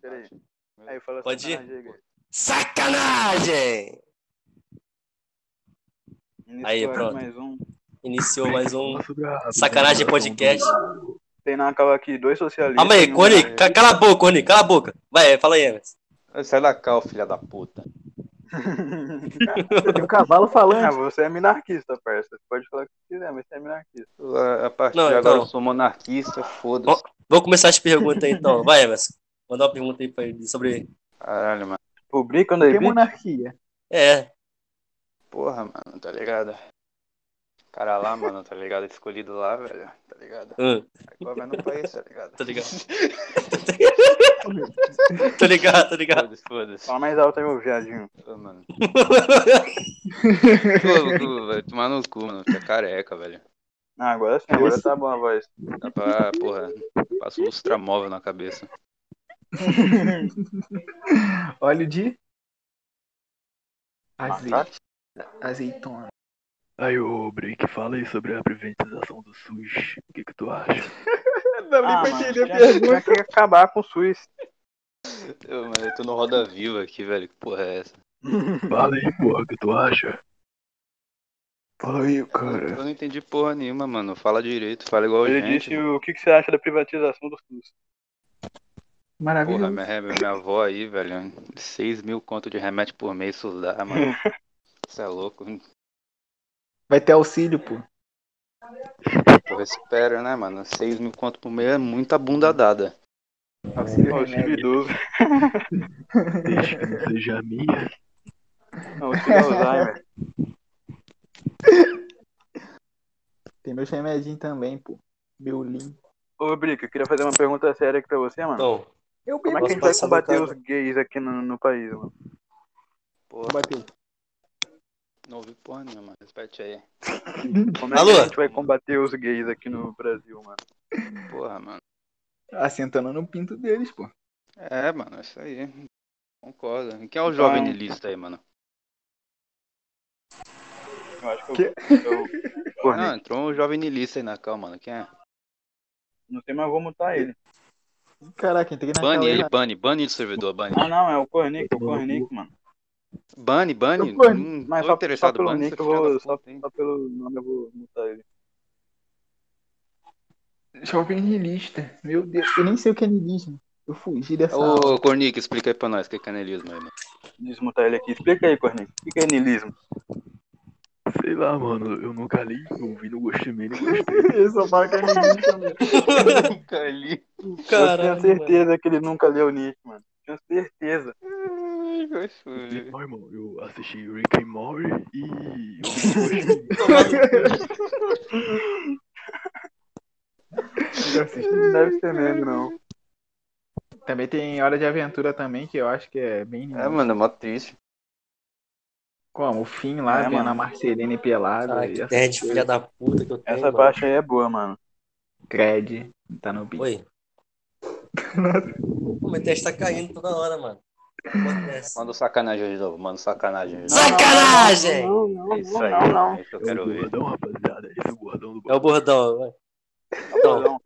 Peraí. Aí, fala Pode ir? sacanagem aí, Gui. Sacanagem! Iniciou Aí, pronto. mais um. Iniciou mais um a Sacanagem Podcast. Tem na cava aqui dois socialistas. Calma aí, um Cone, cala a boca, Cone, cala a boca. Vai, fala aí, Emerson. Sai da cal, filha da puta. Você tem um cavalo Ah, falante. você é minarquista, parça. Você pode falar o que quiser, mas você é minarquista. A partir Não, de agora então. eu sou monarquista, foda-se. Vou começar as perguntas aí, então. Vai, Emerson. Manda uma pergunta aí pra ele sobre. Caralho, mano. Publica onde Que aí, monarquia? É, Porra, mano, tá ligado? Cara lá, mano, tá ligado? Escolhido lá, velho, tá ligado? hum, Aí governa o país, tá ligado? Tá ligado. tô ligado, tô ligado. Foda-se, foda-se. Fala mais alto aí, meu viadinho. Ô, mano. Ô, tu vai tomar no cu, mano. Tá careca, velho. Ah, agora sim, agora tá bom a voz. Dá pra, porra, passa o lustramóvel na cabeça. Óleo de azeite. Azeitona. Aí, ô, Break, fala aí sobre a privatização do SUS. O que que tu acha? Não, Ah, nem mano, pra entender a tinha, pergunta. tinha que acabar com o SUS. Eu, mano, eu tô no Roda Viva aqui, velho. Que porra é essa? Fala aí, porra, o que tu acha? Fala aí, Eu cara. não entendi porra nenhuma, mano. Fala direito, fala igual Ele gente. disse o que, que você acha da privatização do SUS. Porra, Maravilhoso. minha, minha avó aí, velho. 6 mil conto de remédio por mês, isso dá, mano. Isso é louco. Vai ter auxílio, pô. Porra, espera, né, mano? 6 mil conto por mês é muita bunda dada. Auxílio Auxílio idoso. Desde que não seja a minha. Auxílio Alzheimer. Tem meus remedinhos também, pô. Beulim. Ô, Brica, eu queria fazer uma pergunta séria aqui pra você, mano. Então, Eu Como é que a gente vai combater os gays aqui no, no país, mano? Porra, Bateu. não ouvi porra nenhuma, repete aí. Como é Alô? que a gente vai combater os gays aqui no Brasil, mano? Porra, mano. Assentando no pinto deles, pô. É, mano, é isso aí. Concordo. E Quem é o Então- jovem niilista aí, mano? Eu acho que Que? eu, eu. Não, entrou um jovem niilista aí na cal, mano. Quem é? Não sei, mas vou mutar ele. Caraca, entrei na Bane ele, bane, bane do servidor, bane. Ah, não, é o Cornic, o Cornic, mano. Bane, bane. Não Mas tô só, só interessado, pelo bane nick eu vou. Só, só pelo nome eu vou mutar ele. Jovem niilista. Meu Deus, eu nem sei o que é niilismo. Eu fugi dessa aula. Ô, Cornic, explica aí pra nós o que é canelismo aí, mano. Desmutar ele aqui. Explica aí, Cornic. O que é niilismo? Sei lá, mano. Eu nunca li, não vi, não gostei nem não gostei. Eu falo que é niilismo também. Nunca li. eu caralho. tenho certeza que ele nunca leu Nick, mano. Tenho certeza. Ai, gostoso. Não, irmão, eu assisti Rick and Morty e eu. Eu assisto. Não deve ser mesmo, não. Também tem Hora de Aventura também, que eu acho que é bem É, mano, é mó triste. Como? O fim lá, É, vendo mano. a Marceline pelada. Ah, e que de coisa. filha da puta que eu tenho. Essa parte aí é boa, mano. Cred. Tá no beat. Oi. Pô, meu teste tá caindo toda hora, mano. Acontece. Manda um sacanagem de novo, manda um sacanagem de novo. Sacanagem! Não, não, É isso não, aí, não, não. é isso que eu É o quero ver. gordão, rapaziada. Esse é o gordão do É o bordão. vai. Não, não.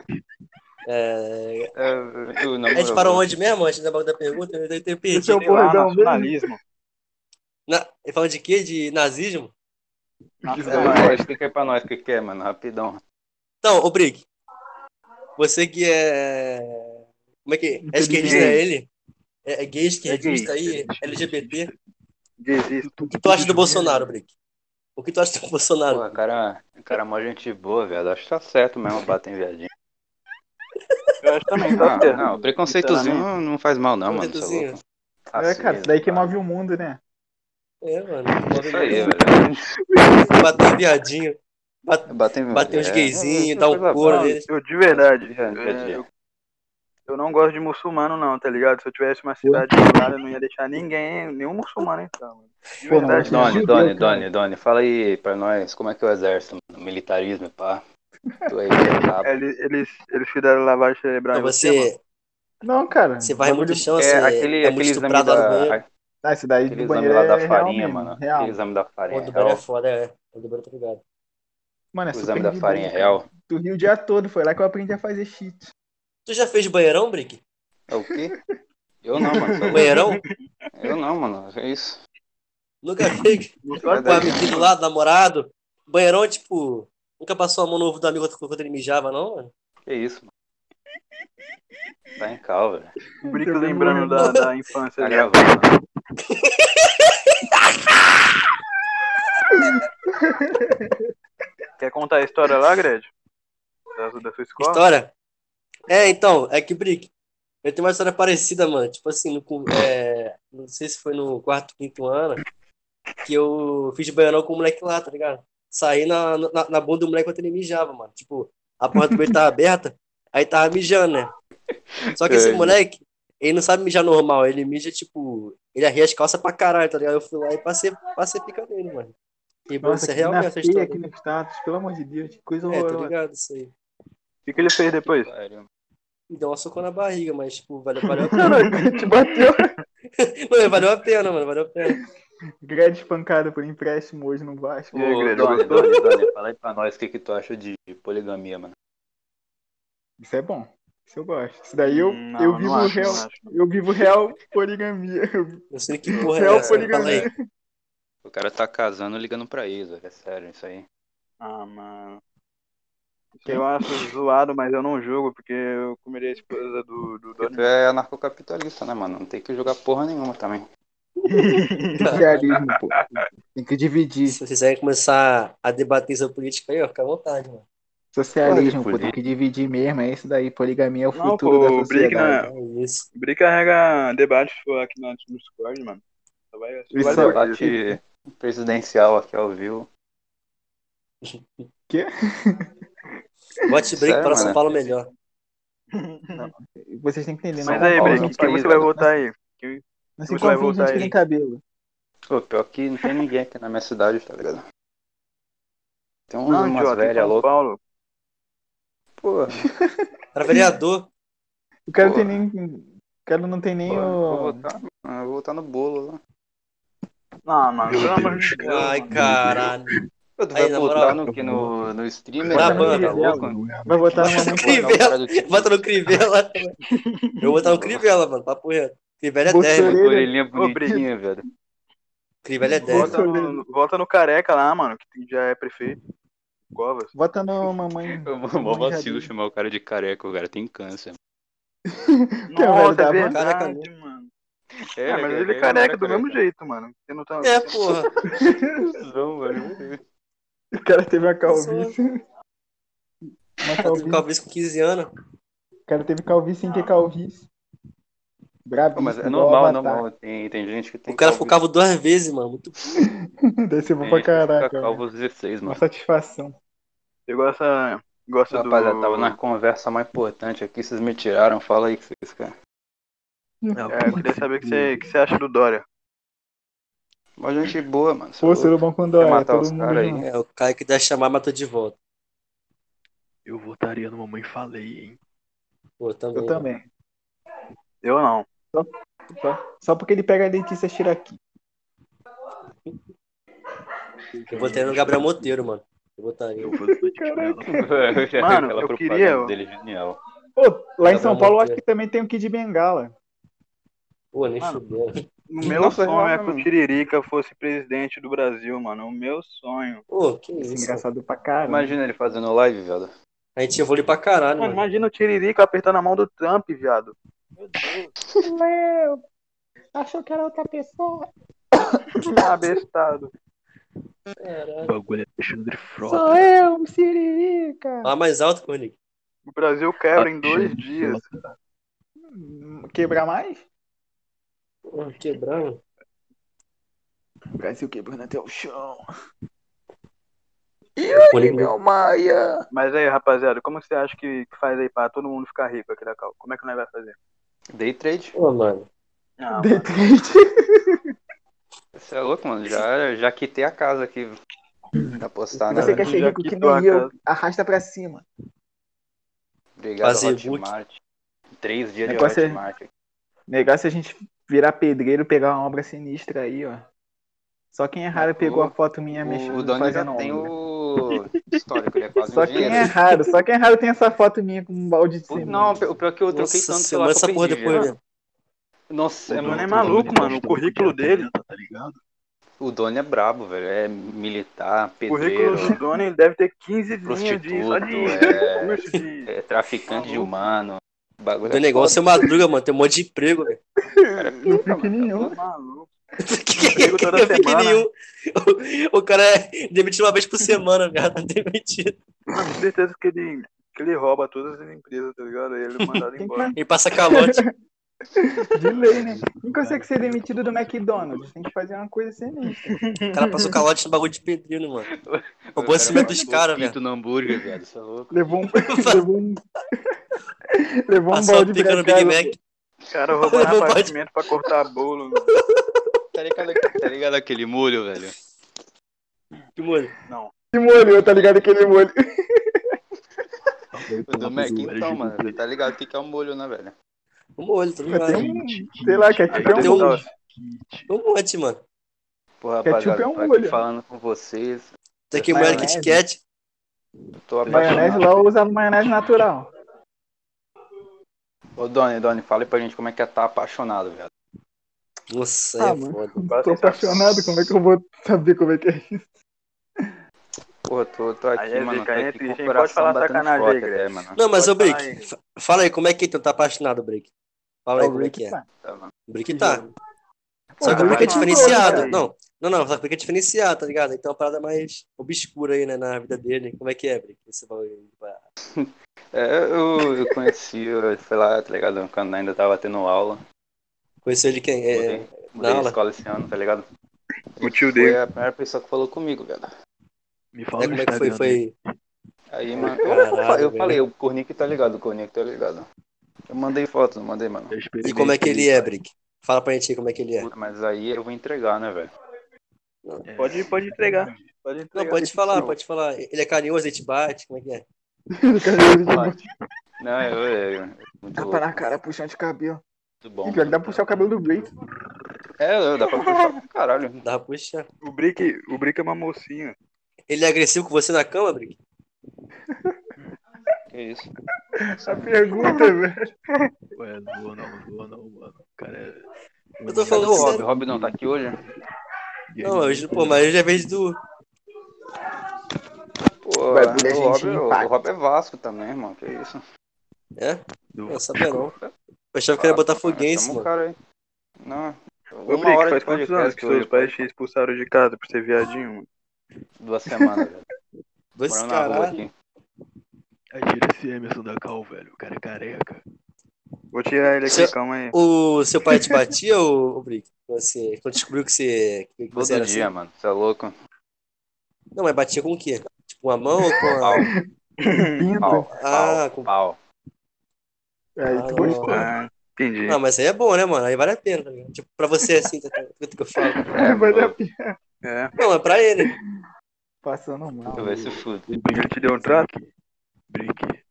É... É, eu não, A gente eu- parou onde mesmo? Antes da da pergunta, eu tenho Esse é perdido. o bordão mesmo? nacionalismo. Na... Ele falando de quê? De nazismo? É, explica aí pra nós o que que é, mano, rapidão. Então, ô Brig, você que é. Como é que. É esquerdista é ele? É, é gay, esquerdista aí, LGBT. Desisto. O que tu acha do Bolsonaro, Brig? O que tu acha do Bolsonaro? Pô, cara, cara, é mó gente boa, velho. Acho que tá certo mesmo bater em viadinho. Eu acho também, tá Não, não, preconceitozinho não, não faz mal, não, mano. É. É, cara, isso daí que move o mundo, né? É, mano. Isso aí, velho. Bater em viadinho. Bate- Bater, em- Bater uns é, gayzinhos, é dar um coisa couro. Eu, de verdade, Dia- eu, eu, eu não gosto de muçulmano, não, tá ligado? Se eu tivesse uma cidade eu não ia deixar ninguém, nenhum muçulmano entrar, mano. De verdade. Doni, Judeu, Doni, cara. Doni, Doni, fala aí pra nós como é que é o exército, mano. Militarismo, pá. Tu aí, é brabo. Eles, eles, eles fizeram lavagem cerebral Então você, Não, cara. você varre muito o chão, É você aquele, é muito aquele exame estuprado da, Ah, esse daí aquele do exame banheiro lá da é real farinha, mano. Real. Aquele exame da O farinha do banheiro é foda, é. O do banheiro tá ligado. Mano, é O exame da farinha é real. Tu riu o dia todo, foi lá que eu aprendi a fazer cheat. Tu já fez banheirão, Brick? É o quê? Eu não, mano. Banheirão? Eu não, mano. É isso. Nunca. Não Com o amigo do lado, namorado. Banheirão, tipo. Nunca passou a mão no ovo do amigo quando ele mijava, não, mano? Que isso, mano. Tá em cal, velho. O Brick lembrando da, da infância Tá gravando. Quer contar a história lá, Gred? Da, da sua escola? História? É, então, é que Brick. Eu tenho uma história parecida, mano. Tipo assim, no, é, não sei se foi no quarto, quinto ano, que eu fiz banheirão com o moleque lá, tá ligado? Saí na, na, na bunda do moleque quando ele mijava, mano. Tipo, a porta do banheiro tava aberta, aí tava mijando, né? Só que esse moleque, ele não sabe mijar normal, ele mija, tipo, ele arria as calças pra caralho, tá ligado? Eu fui lá e passei, passei pica nele, mano. E, Nossa, isso é que real na mesmo, essa feia história. aqui no status, pelo amor de Deus, que coisa É, tá horrorosa. ligado? Isso aí. O que, que ele fez depois? Me deu uma socão na barriga, mas, tipo, valeu, valeu a pena. Te bateu. Mano, valeu a pena, mano, valeu a pena. Gred espancado por empréstimo hoje no Vasco. E aí, Ô, Doni, gostou? Doni, Doni, fala aí pra nós o que, que tu acha de poligamia, mano. Isso é bom. Isso eu gosto. Isso daí eu, Hum, não, eu não vivo acho, real. não. Eu vivo real poligamia. Eu- Não sei que porra é Real essa. Fala aí. poligamia. O cara tá casando ligando pra Isa, é sério isso aí. Ah, mano. Isso eu acho zoado, mas eu não julgo, porque eu comeria a esposa do, do Porque tu é anarcocapitalista, né, mano? Não tem que jogar porra nenhuma também. Socialismo, pô. Tem que dividir. Se vocês quiserem começar a debater sobre política aí, ó, fica à vontade, mano. Socialismo, pô. Tem que dividir mesmo. É isso daí. Poligamia é o Não, futuro pô, da o Brick sociedade. É isso. Brick carrega debate aqui no Discord, mano. Só vai, só Isso vai é debate. Presidencial aqui ao vivo. Bote break Sério, para São mano? Paulo melhor. Vocês têm que entender. Mas não. aí, não quem país, você vai velho. votar aí? Quem- Não Você se vai voltar gente que aí. tem cabelo. Pô, pior que não tem ninguém aqui na minha cidade, tá ligado? Tem uns, Não, umas velhas São loucas. Paulo. Pô, Para vereador. O cara, não Pô. tem nem, o cara não tem nem pô, vou o. votar, eu vou votar no bolo lá. Não, mano, pelo amor de Deus. Ai, caralho. Tu vai moral, no que? No, no streamer? Na banda. Louco? Vai. Crivella. Não, cara do time. Bota no Crivella. Eu vou botar no Crivella, mano. Papo reto. Crivella é 10, Bolsonaro. mano. Orelhinha bonitinha, velho. Crivella é 10. Volta no, no careca lá, mano, que já é prefeito. Covas. Vota no mamãe. Mó vacilo chamar o cara de careca, o cara tem câncer. Nossa, da é verdade, mano. É, mas ele é não careca era do mesmo jeito, mano. Você não tá... É, porra. Não, velho. O cara teve uma calvície. Uma Teve calvície. calvície com 15 anos. O cara teve calvície sem ter calvície. Brabo. Mas é normal, é normal. Tem, tem gente que tem O cara ficou calvície. calvo duas vezes, mano. Muito Desse bom Tem pra caraca. calvo velho. aos 16, Uma mano. satisfação. Você gosta, gosta Rapaziada, do... tava na conversa mais importante aqui, vocês me tiraram. Fala aí que vocês querem. É, eu queria saber o que você, que você acha do Dória. Mó gente boa, mano. Pô, é louco. bom com Quer dó. É matar todo os mundo aí? É, o cara que der chamar matou de volta. Eu votaria no Mamãe Falei, hein? Pô, também. Eu também. Eu não. Só, só porque ele pega a Letícia Shiraki. Eu votei no Gabriel Monteiro, mano. Eu votaria. Eu Mano, eu queria- dele genial. Pô, lá em Gabriel São Paulo eu acho Monteiro. que também tem o Kid Bengala. Pô, nem Mano. fudeu. O meu Nossa, sonho é que o. Tiririca fosse presidente do Brasil, mano. O meu sonho. Pô, que Isso é engraçado pra caramba. Imagina ele fazendo live, velho. A gente evoluiu pra caralho, Mano, mano. imagina o Tiririca apertando a mão do Trump, viado. Meu, achou que era outra pessoa. Abestado. O Caralho. bagulho é Alexandre Frota. Sou eu, um Siririca. Fala mais alto, Cornick. O Brasil quebra em dois dias. Hum, Quebrar mais? Pô, quebrando. O Brasil quebrando até o chão. Cornick Maia. Mas aí, rapaziada, como você acha que, faz aí pra todo mundo ficar rico aqui da Cal? Como é que nós vai fazer? Day trade. Pô, mano. Não, Day trade. Você é louco, mano. Já, já quitei a casa aqui. Pra postar, né? Você velho? quer ser rico que nem eu. casa. Arrasta pra cima. Obrigado, Fazer Hotmart. Três dias de Negócio é- Hotmart. Negócio é a gente virar pedreiro, pegar uma obra sinistra aí, ó. Só quem é raro O- pegou a foto minha O, mexendo o Doni já fazendo tem obra. o histórico, ele é quase Só um quem é raro, só quem é raro tem essa foto minha com um balde de cimento. Não, o pior é que eu troquei Nossa, tanto você manda essa porra depois, velho. Nossa, é O Doni muito é maluco, mano. O currículo dele. Tá ligado? O Doni é brabo, velho. É militar, O currículo pedreiro, do Doni ele deve ter 15 linhas de, só de é, é traficante de humano. O bagulho Do é negócio é madruga, mano. Tem um monte de emprego, velho. Cara, é Não mano. nenhum. Que toda fica semana. nenhum. O, cara é demitido uma vez por semana, velho. Tá demitido. Mano, com certeza que ele, que ele rouba todas as empresas, tá ligado? Aí ele é mandado embora. Ele passa calote. De lei, né? Quem consegue ser demitido do McDonald's? Tem que fazer uma coisa sinistra. O cara passou calote no bagulho de pedreiro, mano. O Roubou cimento dos caras, pinto no hambúrguer, velho. Isso é louco. Levou um. levou um. levou um balde pra Big. Mac. O cara roubando um apartamento pra cortar bolo. Tá ligado, tá ligado aquele molho, velho? Que molho. Que molho, tá ligado aquele molho? O do Mac, então, mano. Tá ligado o que que é um molho, né, velho? Um molho, tá ligado? um. Sei lá, ketchup é um Tem um- molho. Um monte, mano. Pô, Ketchup rapaziada, é um tô aqui molho. falando com vocês. Tem aqui molho Maionese. Kit Kat. Tô Maionese apaixonado. lá eu usava maionese natural. Ô, Doni, Doni, fala aí pra gente como é que é tá apaixonado, velho. Nossa, Ah, é mano. foda. Tô sabe. apaixonado, como é que eu vou saber como é que é isso? Porra, tô, tô aqui, Aí é mano. Tô é aqui com o? Pode falar sacanagem aí, até, Greg. mano. Não, mas ô Pode Brick, aí. fala aí, como é que tu tá apaixonado, Brick? Fala aí Ó, como é que é. tá. Tá, mano. O Brick tá. Pô, Só que o Brick é diferenciado. Não, não, não, só que o Brick é diferenciado, tá ligado? Então é uma parada mais obscura aí, né, na vida dele. Como é que é, Brick? Esse bagulho aí. É, eu, eu conheci, eu fui lá, tá ligado? Quando ainda tava tendo aula. Conheceu ele quem? É, Mudei, mudei na escola esse ano, tá ligado? O tio Foi dele. a primeira pessoa que falou comigo, velho. Me fala é, como é que foi? Foi. Aí, mano, Caralho, eu, eu falei, o Cornic tá ligado, o Cornic tá ligado. Eu mandei foto, não mandei, mano. E como é que ele é, Brick? Fala pra gente aí como é que ele é. Puta, Mas aí eu vou entregar, né, velho? É, Pode, pode entregar. Pode entregar. Não, pode falar, pode falar. Ele é carinhoso, ele te bate, como é que é? Não, eu, eu, eu muito Tapa louco, na cara, puxando de cabelo. muito bom. E pior que dá pra puxar o cabelo do Blake. É, dá pra puxar caralho. Dá pra puxar. O Brick, o Brick é uma mocinha. Ele é agressivo com você na cama, Brick? Que isso? A pergunta, velho. Ué, zoa não, zoa não, mano. O cara é. Eu tô falando o Rob? Rob não tá aqui hoje? Não, hoje, pô, mas hoje é vez do. Pô, Vai, o, Rob, gente, o, Rob é Vasco também, irmão. Que isso? É? do- Não sabia não. Eu achava que era botafoguense, mano. cara aí. Não. Ô, Uma Brick, hora faz quantos anos que seus pais te expulsaram de casa por ser viadinho, mano? Duas semanas, velho. Dois Morando na rua caras. aqui. Aí tira esse Emerson da Cal, velho. O cara é careca. Vou tirar ele aqui, Seu- calma aí. O seu pai te batia, ô, ô Brick? Você, quando descobriu que você, que Todo você era dia, assim? mano. Você é louco? Não, mas batia com o quê? Tipo, uma mão ou com a... Pau, pau, Ah, pau, com- pau. Aí Ah, gostou. Ah, entendi. Não, mas aí é bom, né, mano? Aí vale a pena, tá ligado? Tipo, pra você assim, tá? O que eu falo. É, Vai dar mano. pena. É. Não, é pra ele. Passando mal. Tu vai se fuder. O Brick te deu um trato? Brick.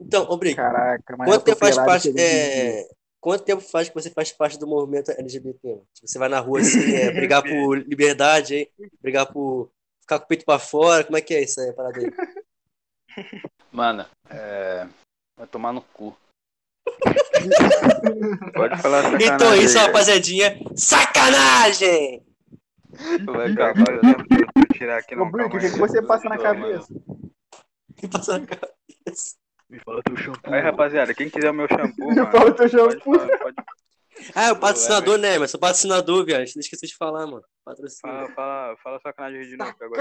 Então, ô Brick, Caraca, mas quanto tempo faz parte. É... Quanto tempo faz que você faz parte do movimento LGBT? você vai na rua assim, é, brigar por liberdade aí, brigar por ficar com o peito pra fora, como é que é isso aí, a parada aí? Mano, é. Vai tomar no cu. Pode falar sacanagem. Então isso, rapaziadinha. Sacanagem! Vai acabar. Eu tenho que tirar aqui, Ô, calma o que, que você passa na cabeça? Que passa na cabeça? Me fala teu shampoo. Aí, rapaziada, quem quiser o meu shampoo, mano, falo teu pode, shampoo. falar, pode Ah, é o patrocinador, né? Mas sou patrocinador, viado. Esqueci de falar, mano. Patrocínio. falar, fala, fala sacanagem de novo, agora